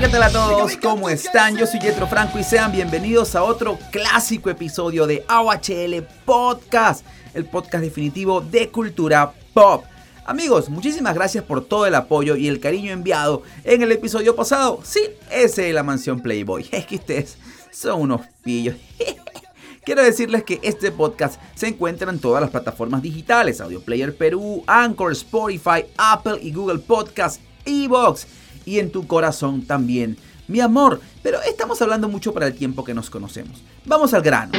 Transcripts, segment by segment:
¿qué tal a todos? ¿Cómo están? Yo soy Jetro Franco y sean bienvenidos a otro clásico episodio de AOHL Podcast, el podcast definitivo de cultura pop. Amigos, muchísimas gracias por todo el apoyo y el cariño enviado en el episodio pasado. Sí, ese de la mansión Playboy. Es que ustedes son unos pillos. Quiero decirles que este podcast se encuentra en todas las plataformas digitales, Audio Player Perú, Anchor, Spotify, Apple y Google Podcast, Evox y en tu corazón también. Mi amor, pero estamos hablando mucho para el tiempo que nos conocemos. Vamos al grano.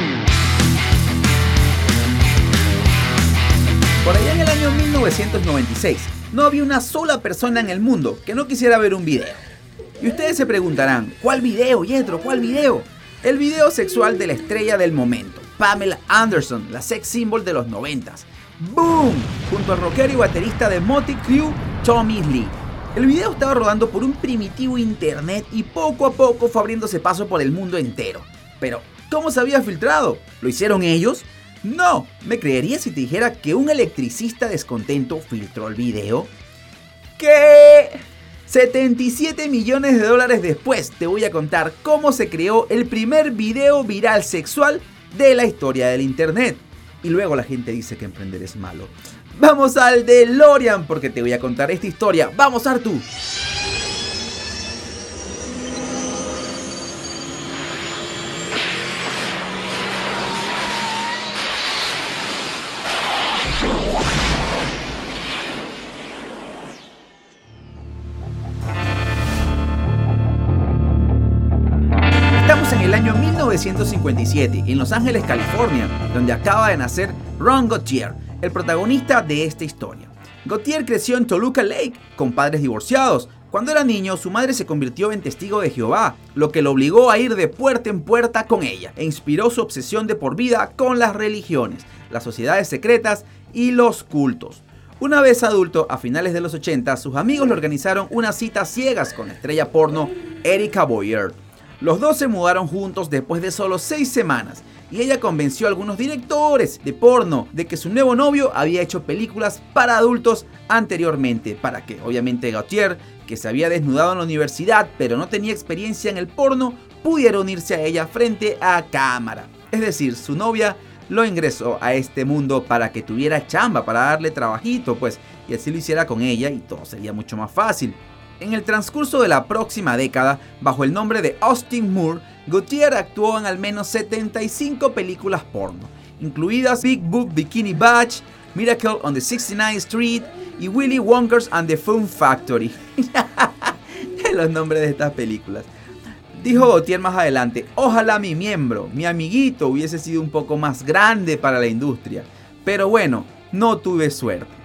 Por allá en el año 1996, no había una sola persona en el mundo que no quisiera ver un video. Y ustedes se preguntarán, ¿cuál video, Yetro? ¿Cuál video? El video sexual de la estrella del momento, Pamela Anderson, la sex symbol de los 90 ¡Boom! Junto al rockero y baterista de Motley Crue, Tommy Lee. El video estaba rodando por un primitivo internet y poco a poco fue abriéndose paso por el mundo entero. Pero, ¿cómo se había filtrado? ¿Lo hicieron ellos? No, ¿me creerías si te dijera que un electricista descontento filtró el video? ¿Qué? 77 millones de dólares después te voy a contar cómo se creó el primer video viral sexual de la historia del internet. Y luego la gente dice que emprender es malo. Vamos al DeLorean porque te voy a contar esta historia. Vamos Artu. en el año 1957 en Los Ángeles, California, donde acaba de nacer Ron Gautier, el protagonista de esta historia. Gautier creció en Toluca Lake con padres divorciados. Cuando era niño, su madre se convirtió en testigo de Jehová, lo que lo obligó a ir de puerta en puerta con ella e inspiró su obsesión de por vida con las religiones, las sociedades secretas y los cultos. Una vez adulto, a finales de los 80, sus amigos le organizaron unas citas ciegas con la estrella porno Erika Boyer. Los dos se mudaron juntos después de solo seis semanas y ella convenció a algunos directores de porno de que su nuevo novio había hecho películas para adultos anteriormente, para que obviamente Gautier, que se había desnudado en la universidad pero no tenía experiencia en el porno, pudiera unirse a ella frente a cámara. Es decir, su novia lo ingresó a este mundo para que tuviera chamba, para darle trabajito, pues, y así lo hiciera con ella y todo sería mucho más fácil. En el transcurso de la próxima década, bajo el nombre de Austin Moore, Gautier actuó en al menos 75 películas porno, incluidas Big Book Bikini Batch, Miracle on the 69th Street y Willy Wonka's and the Fun Factory. Los nombres de estas películas. Dijo Gautier más adelante, ojalá mi miembro, mi amiguito, hubiese sido un poco más grande para la industria. Pero bueno, no tuve suerte.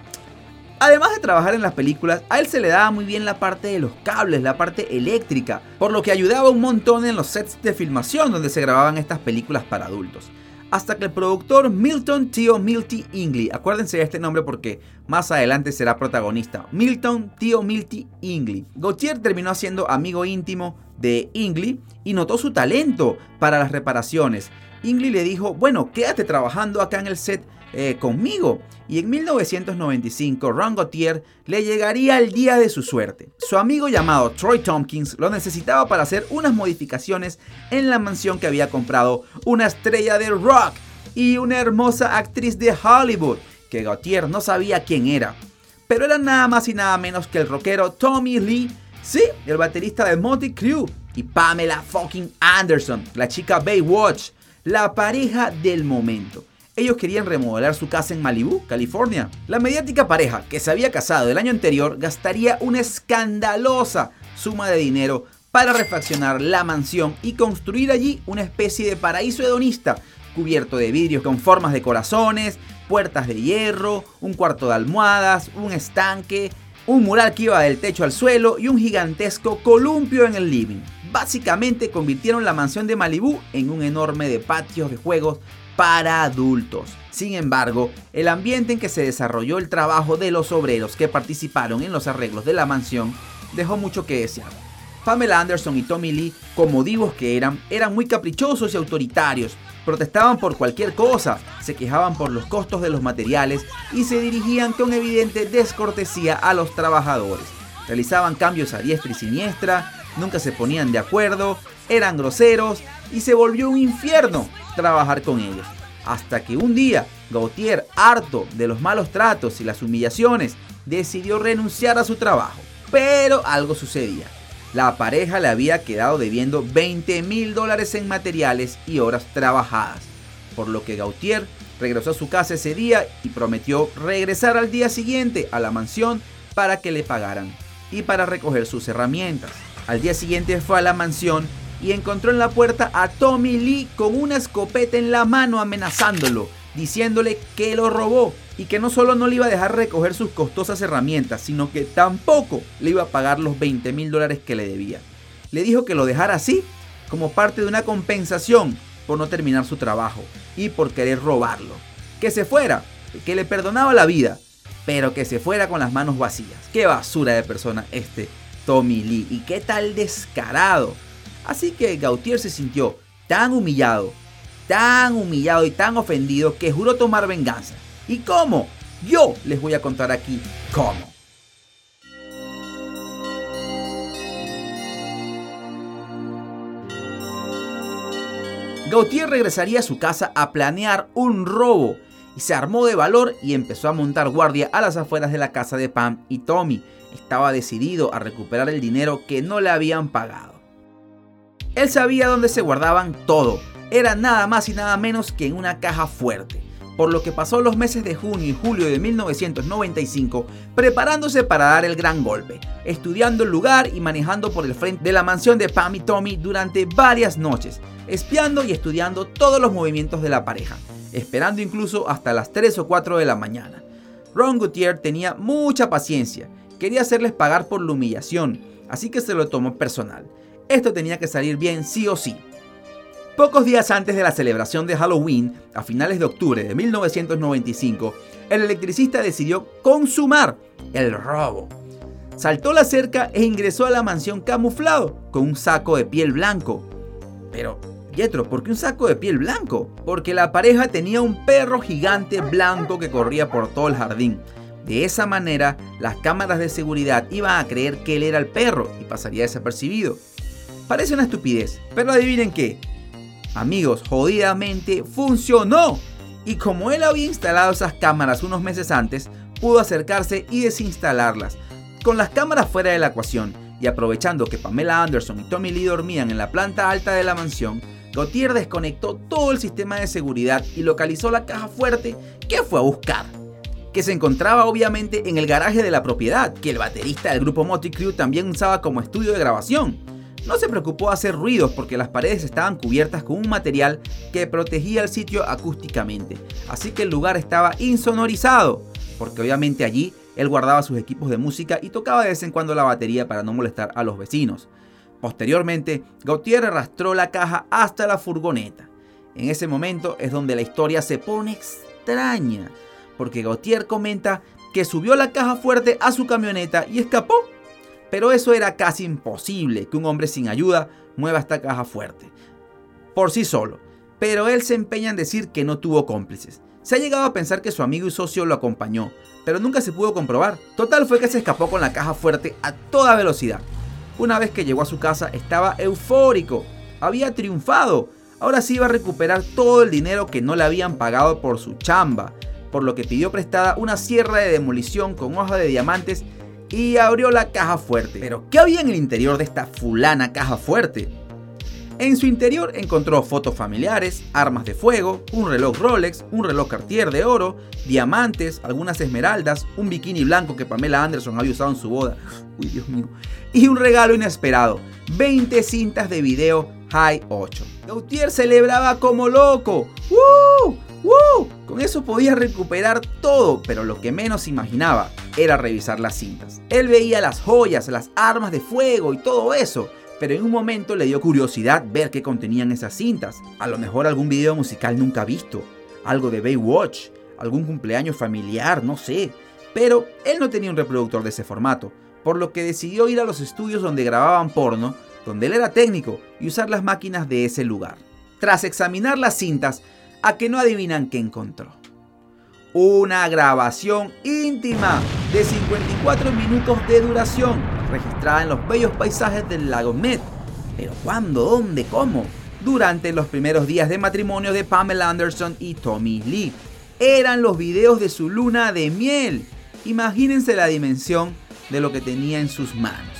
Además de trabajar en las películas, a él se le daba muy bien la parte de los cables, la parte eléctrica, por lo que ayudaba un montón en los sets de filmación donde se grababan estas películas para adultos. Hasta que el productor Milton Tio Milty Ingley, acuérdense de este nombre porque más adelante será protagonista, Milton Tio Milty Ingley. Gautier terminó siendo amigo íntimo de Ingley y notó su talento para las reparaciones. Ingley le dijo, bueno, quédate trabajando acá en el set eh, conmigo. Y en 1995, Ron Gautier le llegaría el día de su suerte. Su amigo llamado Troy Tompkins lo necesitaba para hacer unas modificaciones en la mansión que había comprado una estrella de rock y una hermosa actriz de Hollywood, que Gautier no sabía quién era. Pero era nada más y nada menos que el rockero Tommy Lee, sí, el baterista de Motley Crue, y Pamela fucking Anderson, la chica Baywatch, la pareja del momento. Ellos querían remodelar su casa en Malibu, California. La mediática pareja, que se había casado el año anterior, gastaría una escandalosa suma de dinero para refaccionar la mansión y construir allí una especie de paraíso hedonista, cubierto de vidrios con formas de corazones, puertas de hierro, un cuarto de almohadas, un estanque, un mural que iba del techo al suelo y un gigantesco columpio en el living. Básicamente convirtieron la mansión de Malibu en un enorme de patios de juegos para adultos. Sin embargo, el ambiente en que se desarrolló el trabajo de los obreros que participaron en los arreglos de la mansión dejó mucho que desear. Pamela Anderson y Tommy Lee, como divos que eran, eran muy caprichosos y autoritarios, protestaban por cualquier cosa, se quejaban por los costos de los materiales y se dirigían con evidente descortesía a los trabajadores. Realizaban cambios a diestra y siniestra, nunca se ponían de acuerdo, eran groseros y se volvió un infierno trabajar con ellos. Hasta que un día Gautier, harto de los malos tratos y las humillaciones, decidió renunciar a su trabajo. Pero algo sucedía. La pareja le había quedado debiendo 20 mil dólares en materiales y horas trabajadas, por lo que Gautier regresó a su casa ese día y prometió regresar al día siguiente a la mansión para que le pagaran y para recoger sus herramientas. Al día siguiente fue a la mansión y encontró en la puerta a Tommy Lee con una escopeta en la mano amenazándolo, diciéndole que lo robó y que no solo no le iba a dejar recoger sus costosas herramientas, sino que tampoco le iba a pagar los 20 mil dólares que le debía. Le dijo que lo dejara así, como parte de una compensación por no terminar su trabajo y por querer robarlo. Que se fuera, que le perdonaba la vida, pero que se fuera con las manos vacías. Qué basura de persona este Tommy Lee y qué tal descarado. Así que Gautier se sintió tan humillado, tan humillado y tan ofendido que juró tomar venganza ¿Y cómo? Yo les voy a contar aquí cómo. Gautier regresaría a su casa a planear un robo y se armó de valor y empezó a montar guardia a las afueras de la casa de Pam y Tommy. Estaba decidido a recuperar el dinero que no le habían pagado. Él sabía dónde se guardaban todo. Era nada más y nada menos que en una caja fuerte por lo que pasó los meses de junio y julio de 1995 preparándose para dar el gran golpe, estudiando el lugar y manejando por el frente de la mansión de Pam y Tommy durante varias noches, espiando y estudiando todos los movimientos de la pareja, esperando incluso hasta las 3 o 4 de la mañana. Ron Gutierrez tenía mucha paciencia, quería hacerles pagar por la humillación, así que se lo tomó personal. Esto tenía que salir bien sí o sí. Pocos días antes de la celebración de Halloween, a finales de octubre de 1995, el electricista decidió consumar el robo. Saltó la cerca e ingresó a la mansión camuflado con un saco de piel blanco. Pero, Pietro, ¿por qué un saco de piel blanco? Porque la pareja tenía un perro gigante blanco que corría por todo el jardín. De esa manera, las cámaras de seguridad iban a creer que él era el perro y pasaría desapercibido. Parece una estupidez, pero adivinen qué, Amigos, jodidamente funcionó. Y como él había instalado esas cámaras unos meses antes, pudo acercarse y desinstalarlas. Con las cámaras fuera de la ecuación y aprovechando que Pamela Anderson y Tommy Lee dormían en la planta alta de la mansión, Gautier desconectó todo el sistema de seguridad y localizó la caja fuerte que fue a buscar. Que se encontraba obviamente en el garaje de la propiedad, que el baterista del grupo Motley Crue también usaba como estudio de grabación. No se preocupó hacer ruidos porque las paredes estaban cubiertas con un material que protegía el sitio acústicamente, así que el lugar estaba insonorizado, porque obviamente allí él guardaba sus equipos de música y tocaba de vez en cuando la batería para no molestar a los vecinos. Posteriormente, Gautier arrastró la caja hasta la furgoneta. En ese momento es donde la historia se pone extraña, porque Gautier comenta que subió la caja fuerte a su camioneta y escapó pero eso era casi imposible que un hombre sin ayuda mueva esta caja fuerte. Por sí solo. Pero él se empeña en decir que no tuvo cómplices. Se ha llegado a pensar que su amigo y socio lo acompañó, pero nunca se pudo comprobar. Total fue que se escapó con la caja fuerte a toda velocidad. Una vez que llegó a su casa estaba eufórico. Había triunfado. Ahora sí iba a recuperar todo el dinero que no le habían pagado por su chamba, por lo que pidió prestada una sierra de demolición con hoja de diamantes y abrió la caja fuerte. Pero, ¿qué había en el interior de esta fulana caja fuerte? En su interior encontró fotos familiares, armas de fuego, un reloj Rolex, un reloj Cartier de oro, diamantes, algunas esmeraldas, un bikini blanco que Pamela Anderson había usado en su boda, uy Dios mío, y un regalo inesperado, 20 cintas de video High 8. Gautier celebraba como loco, ¡Woo! Con eso podía recuperar todo, pero lo que menos imaginaba era revisar las cintas. Él veía las joyas, las armas de fuego y todo eso, pero en un momento le dio curiosidad ver qué contenían esas cintas. A lo mejor algún video musical nunca visto, algo de Baywatch, algún cumpleaños familiar, no sé. Pero él no tenía un reproductor de ese formato, por lo que decidió ir a los estudios donde grababan porno, donde él era técnico, y usar las máquinas de ese lugar. Tras examinar las cintas, a que no adivinan qué encontró una grabación íntima de 54 minutos de duración registrada en los bellos paisajes del lago Met. Pero ¿cuándo? ¿Dónde? ¿Cómo? Durante los primeros días de matrimonio de Pamela Anderson y Tommy Lee. Eran los videos de su luna de miel. Imagínense la dimensión de lo que tenía en sus manos.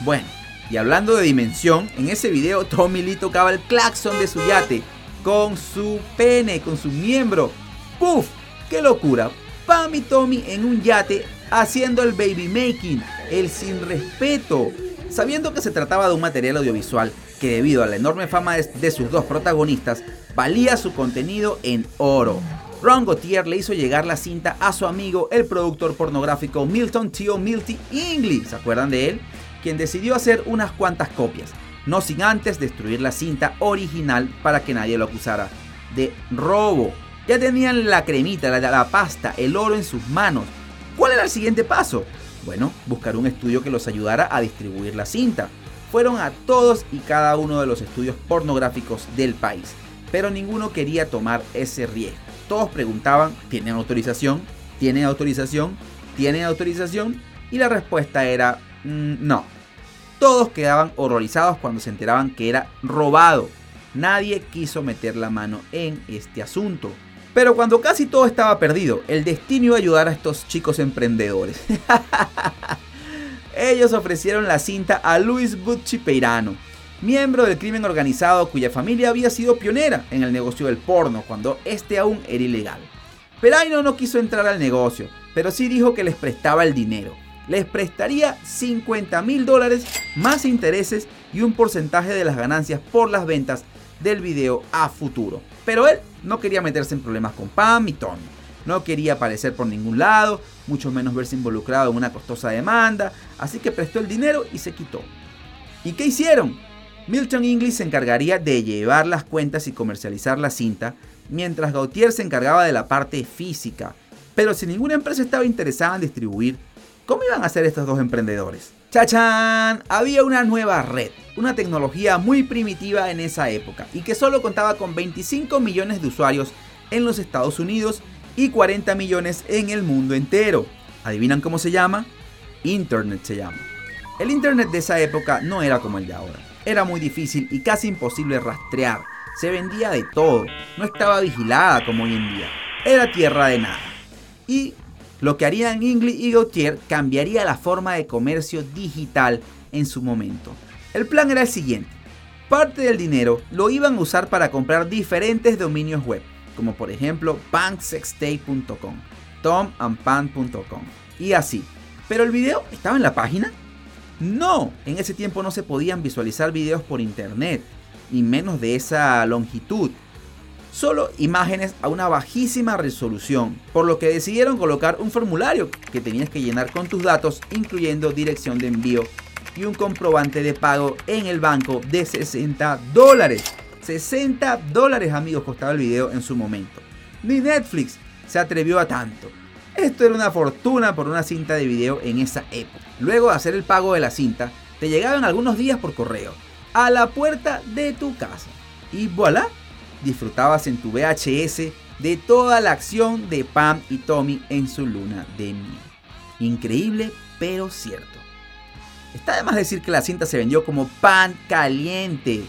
Bueno, y hablando de dimensión, en ese video Tommy Lee tocaba el claxon de su yate con su pene, con su miembro. ¡Puf! ¡Qué locura! Pam y Tommy en un yate haciendo el baby making, el sin respeto. Sabiendo que se trataba de un material audiovisual que debido a la enorme fama de, sus dos protagonistas, valía su contenido en oro. Ron Gautier le hizo llegar la cinta a su amigo, el productor pornográfico Milton Tio Milty Ingley, ¿se acuerdan de él? Quien decidió hacer unas cuantas copias, no sin antes destruir la cinta original para que nadie lo acusara de robo. Ya tenían la cremita, la, pasta, el oro en sus manos. ¿Cuál era el siguiente paso? Bueno, buscar un estudio que los ayudara a distribuir la cinta. Fueron a todos y cada uno de los estudios pornográficos del país, pero ninguno quería tomar ese riesgo. Todos preguntaban, ¿tienen autorización? ¿Tienen autorización? ¿Tienen autorización? Y la respuesta era, mm, no. Todos quedaban horrorizados cuando se enteraban que era robado. Nadie quiso meter la mano en este asunto. Pero cuando casi todo estaba perdido, el destino iba a ayudar a estos chicos emprendedores. Ellos ofrecieron la cinta a Luis Bucci Peirano, miembro del crimen organizado cuya familia había sido pionera en el negocio del porno cuando este aún era ilegal. Peirano no quiso entrar al negocio, pero sí dijo que les prestaba el dinero. Les prestaría 50 mil dólares más intereses y un porcentaje de las ganancias por las ventas del video a futuro. Pero él no quería meterse en problemas con Pam y Tony. No quería aparecer por ningún lado, mucho menos verse involucrado en una costosa demanda, así que prestó el dinero y se quitó. ¿Y qué hicieron? Milton English se encargaría de llevar las cuentas y comercializar la cinta, mientras Gautier se encargaba de la parte física. Pero si ninguna empresa estaba interesada en distribuir, ¿cómo iban a hacer estos dos emprendedores? ¡Chachán! Había una nueva red, una tecnología muy primitiva en esa época y que solo contaba con 25 millones de usuarios en los Estados Unidos y 40 millones en el mundo entero. ¿Adivinan cómo se llama? Internet se llama. El Internet de esa época no era como el de ahora. Era muy difícil y casi imposible rastrear. Se vendía de todo. No estaba vigilada como hoy en día. Era tierra de nada. Y lo que harían Ingley y Gautier cambiaría la forma de comercio digital en su momento. El plan era el siguiente. Parte del dinero lo iban a usar para comprar diferentes dominios web, como por ejemplo banksextape.com, tomandpan.com y así. Pero el video estaba en la página. No, en ese tiempo no se podían visualizar videos por internet, ni menos de esa longitud solo imágenes a una bajísima resolución, por lo que decidieron colocar un formulario que tenías que llenar con tus datos, incluyendo dirección de envío y un comprobante de pago en el banco de 60 dólares. 60 dólares amigos costaba el video en su momento. Ni Netflix se atrevió a tanto. Esto era una fortuna por una cinta de video en esa época. Luego de hacer el pago de la cinta, te llegaban algunos días por correo a la puerta de tu casa. Y voilà, disfrutabas en tu VHS de toda la acción de Pam y Tommy en su luna de miel. Increíble, pero cierto. Está de más decir que la cinta se vendió como pan caliente.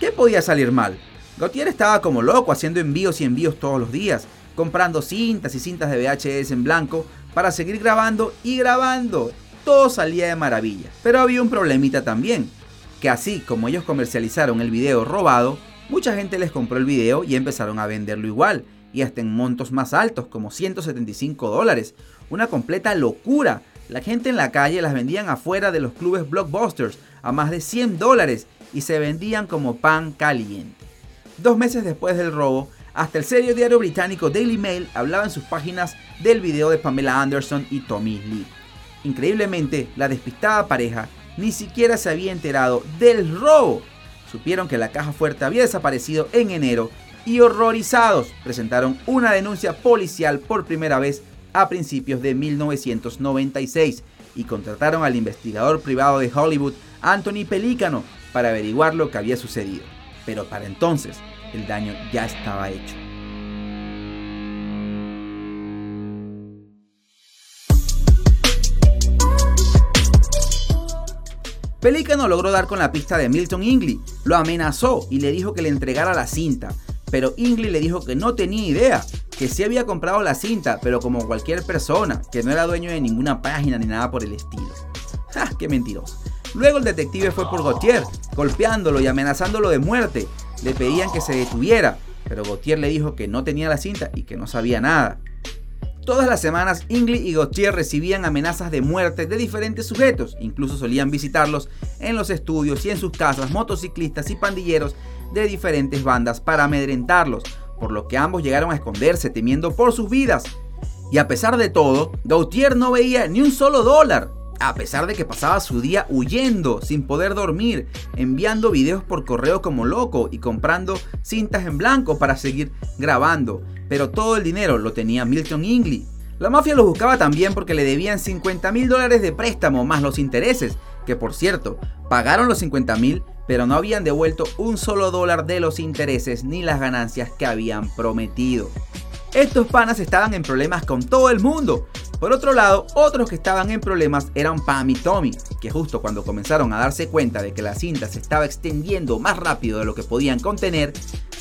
¿Qué podía salir mal? Gautier estaba como loco haciendo envíos y envíos todos los días, comprando cintas y cintas de VHS en blanco para seguir grabando y grabando. Todo salía de maravilla. Pero había un problemita también, que así como ellos comercializaron el video robado, Mucha gente les compró el video y empezaron a venderlo igual, y hasta en montos más altos, como 175 dólares. Una completa locura. La gente en la calle las vendían afuera de los clubes blockbusters a más de 100 dólares y se vendían como pan caliente. Dos meses después del robo, hasta el serio diario británico Daily Mail hablaba en sus páginas del video de Pamela Anderson y Tommy Lee. Increíblemente, la despistada pareja ni siquiera se había enterado del robo supieron que la caja fuerte había desaparecido en enero y horrorizados presentaron una denuncia policial por primera vez a principios de 1996 y contrataron al investigador privado de Hollywood Anthony Pelícano para averiguar lo que había sucedido. Pero para entonces el daño ya estaba hecho. Pelícano logró dar con la pista de Milton Ingley, lo amenazó y le dijo que le entregara la cinta, pero Ingley le dijo que no tenía idea, que sí había comprado la cinta, pero como cualquier persona, que no era dueño de ninguna página ni nada por el estilo. ¡Ja! ¡Qué mentiroso! Luego el detective fue por Gautier, golpeándolo y amenazándolo de muerte. Le pedían que se detuviera, pero Gautier le dijo que no tenía la cinta y que no sabía nada. Todas las semanas, Ingley y Gautier recibían amenazas de muerte de diferentes sujetos, incluso solían visitarlos en los estudios y en sus casas motociclistas y pandilleros de diferentes bandas para amedrentarlos, por lo que ambos llegaron a esconderse temiendo por sus vidas. Y a pesar de todo, Gautier no veía ni un solo dólar, a pesar de que pasaba su día huyendo, sin poder dormir, enviando videos por correo como loco y comprando cintas en blanco para seguir grabando. Pero todo el dinero lo tenía Milton Ingley. La mafia lo buscaba también porque le debían 50 mil dólares de préstamo más los intereses, que por cierto, pagaron los 50 mil, pero no habían devuelto un solo dólar de los intereses ni las ganancias que habían prometido. Estos panas estaban en problemas con todo el mundo, por otro lado, otros que estaban en problemas eran Pam y Tommy, que justo cuando comenzaron a darse cuenta de que la cinta se estaba extendiendo más rápido de lo que podían contener,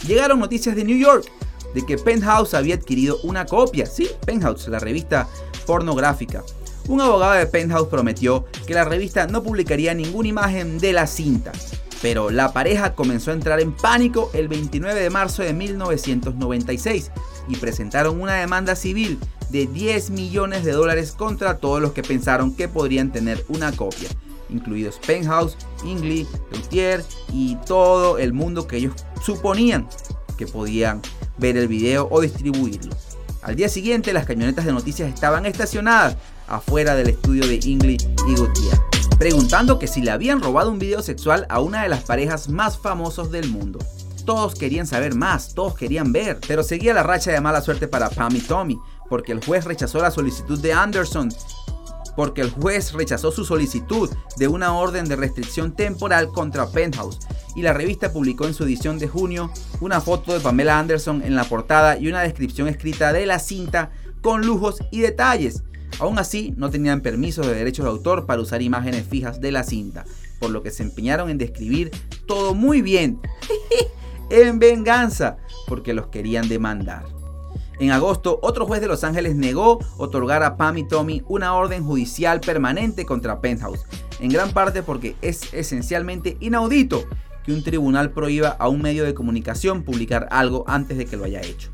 llegaron noticias de New York de que Penthouse había adquirido una copia, sí, Penthouse, la revista pornográfica. Un abogado de Penthouse prometió que la revista no publicaría ninguna imagen de la cinta, pero la pareja comenzó a entrar en pánico el 29 de marzo de 1996 y presentaron una demanda civil de 10 millones de dólares contra todos los que pensaron que podrían tener una copia, incluidos Penthouse, Ingley, Gautier y todo el mundo que ellos suponían que podían ver el video o distribuirlo. Al día siguiente las camionetas de noticias estaban estacionadas afuera del estudio de Ingley y Gautier, preguntando que si le habían robado un video sexual a una de las parejas más famosos del mundo. Todos querían saber más, todos querían ver, pero seguía la racha de mala suerte para Pam y Tommy, porque el juez rechazó la solicitud de Anderson, porque el juez rechazó su solicitud de una orden de restricción temporal contra Penthouse y la revista publicó en su edición de junio una foto de Pamela Anderson en la portada y una descripción escrita de la cinta con lujos y detalles. Aún así, no tenían permiso de derechos de autor para usar imágenes fijas de la cinta, por lo que se empeñaron en describir todo muy bien, en venganza, porque los querían demandar. En agosto, otro juez de Los Ángeles negó otorgar a Pam y Tommy una orden judicial permanente contra Penthouse, en gran parte porque es esencialmente inaudito que un tribunal prohíba a un medio de comunicación publicar algo antes de que lo haya hecho.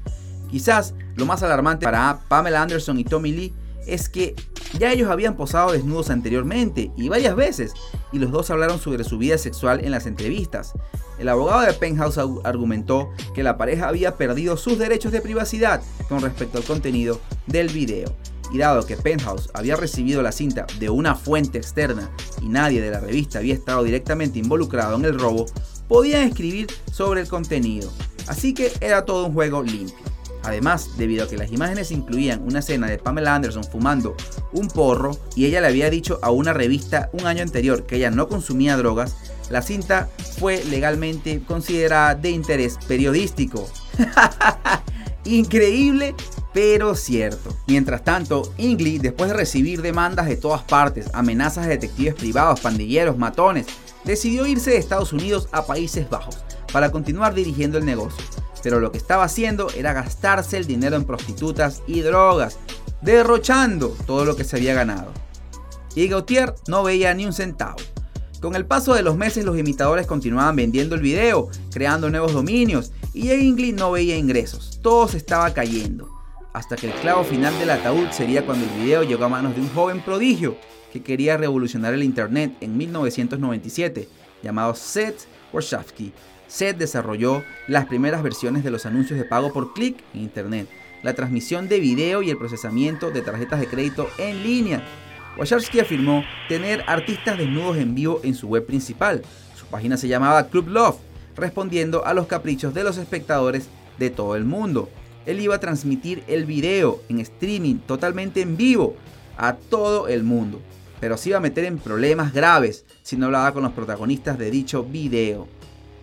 Quizás lo más alarmante para Pamela Anderson y Tommy Lee es que ya ellos habían posado desnudos anteriormente y varias veces, y los dos hablaron sobre su vida sexual en las entrevistas. El abogado de Penthouse argumentó que la pareja había perdido sus derechos de privacidad con respecto al contenido del video. Y dado que Penthouse había recibido la cinta de una fuente externa y nadie de la revista había estado directamente involucrado en el robo, podían escribir sobre el contenido. Así que era todo un juego limpio. Además, debido a que las imágenes incluían una escena de Pamela Anderson fumando un porro y ella le había dicho a una revista un año anterior que ella no consumía drogas, la cinta fue legalmente considerada de interés periodístico. Increíble, pero cierto. Mientras tanto, Ingley, después de recibir demandas de todas partes, amenazas de detectives privados, pandilleros, matones, decidió irse de Estados Unidos a Países Bajos para continuar dirigiendo el negocio pero lo que estaba haciendo era gastarse el dinero en prostitutas y drogas, derrochando todo lo que se había ganado. Y Gautier no veía ni un centavo. Con el paso de los meses los imitadores continuaban vendiendo el video, creando nuevos dominios, y Ingley no veía ingresos, todo se estaba cayendo. Hasta que el clavo final del ataúd sería cuando el video llegó a manos de un joven prodigio que quería revolucionar el Internet en 1997, llamado Seth Warshawski, Seth desarrolló las primeras versiones de los anuncios de pago por clic en Internet, la transmisión de video y el procesamiento de tarjetas de crédito en línea. Wacharski afirmó tener artistas desnudos en vivo en su web principal. Su página se llamaba Club Love, respondiendo a los caprichos de los espectadores de todo el mundo. Él iba a transmitir el video en streaming totalmente en vivo a todo el mundo, pero se iba a meter en problemas graves si no hablaba con los protagonistas de dicho video.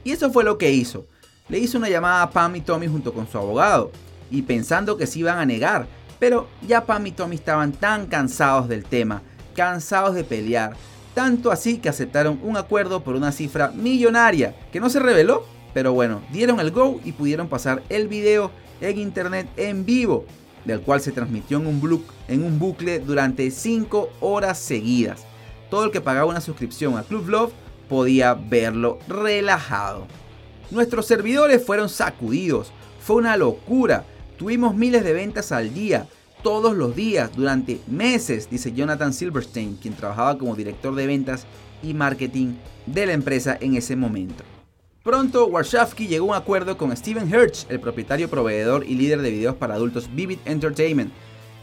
Y eso fue lo que hizo. Le hizo una llamada a Pam y Tommy junto con su abogado, y pensando que se iban a negar, pero ya Pam y Tommy estaban tan cansados del tema, cansados de pelear, tanto así que aceptaron un acuerdo por una cifra millonaria, que no se reveló, pero bueno, dieron el go y pudieron pasar el video en internet en vivo, del cual se transmitió en un, en un bucle durante 5 horas seguidas. Todo el que pagaba una suscripción a Club Love podía verlo relajado. Nuestros servidores fueron sacudidos, fue una locura, tuvimos miles de ventas al día, todos los días, durante meses, dice Jonathan Silverstein, quien trabajaba como director de ventas y marketing de la empresa en ese momento. Pronto, Warshawski llegó a un acuerdo con Steven Hirsch, el propietario, proveedor y líder de videos para adultos Vivid Entertainment,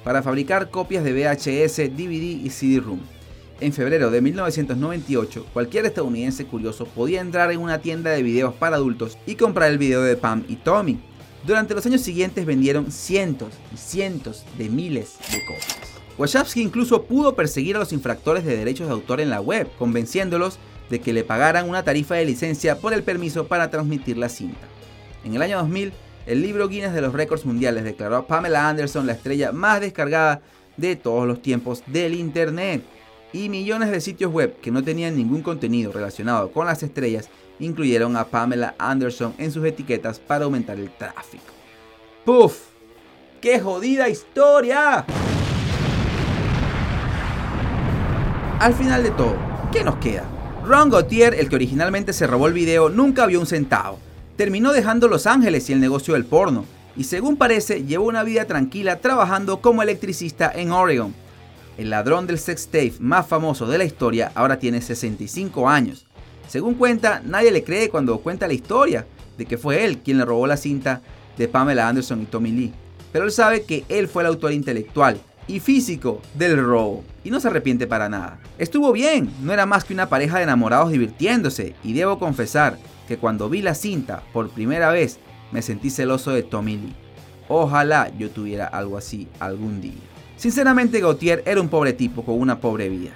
para fabricar copias de VHS, DVD y CD-ROOM. En febrero de 1998, cualquier estadounidense curioso podía entrar en una tienda de videos para adultos y comprar el video de Pam y Tommy. Durante los años siguientes vendieron cientos y cientos de miles de copias. Wachowski incluso pudo perseguir a los infractores de derechos de autor en la web, convenciéndolos de que le pagaran una tarifa de licencia por el permiso para transmitir la cinta. En el año 2000, el libro Guinness de los récords mundiales declaró a Pamela Anderson la estrella más descargada de todos los tiempos del Internet y millones de sitios web que no tenían ningún contenido relacionado con las estrellas incluyeron a Pamela Anderson en sus etiquetas para aumentar el tráfico. ¡Puf! ¡Qué jodida historia! Al final de todo, ¿qué nos queda? Ron Gautier, el que originalmente se robó el video, nunca vio un centavo. Terminó dejando Los Ángeles y el negocio del porno, y según parece, llevó una vida tranquila trabajando como electricista en Oregon el ladrón del sex tape más famoso de la historia, ahora tiene 65 años. Según cuenta, nadie le cree cuando cuenta la historia de que fue él quien le robó la cinta de Pamela Anderson y Tommy Lee. Pero él sabe que él fue el autor intelectual y físico del robo y no se arrepiente para nada. Estuvo bien, no era más que una pareja de enamorados divirtiéndose y debo confesar que cuando vi la cinta por primera vez me sentí celoso de Tommy Lee. Ojalá yo tuviera algo así algún día. Sinceramente, Gautier era un pobre tipo con una pobre vida.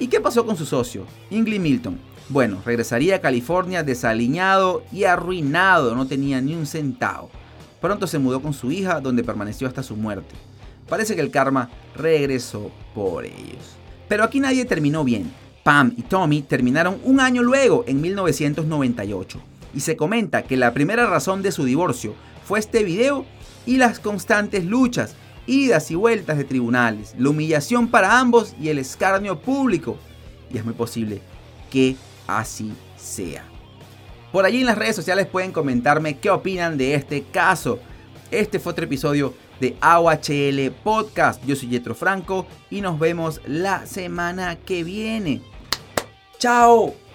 ¿Y qué pasó con su socio, Ingley Milton? Bueno, regresaría a California desaliñado y arruinado, no tenía ni un centavo. Pronto se mudó con su hija, donde permaneció hasta su muerte. Parece que el karma regresó por ellos. Pero aquí nadie terminó bien. Pam y Tommy terminaron un año luego, en 1998. Y se comenta que la primera razón de su divorcio fue este video y las constantes luchas idas y vueltas de tribunales, la humillación para ambos y el escarnio público. Y es muy posible que así sea. Por allí en las redes sociales pueden comentarme qué opinan de este caso. Este fue otro episodio de AOHL Podcast. Yo soy Yetro Franco y nos vemos la semana que viene. ¡Chao!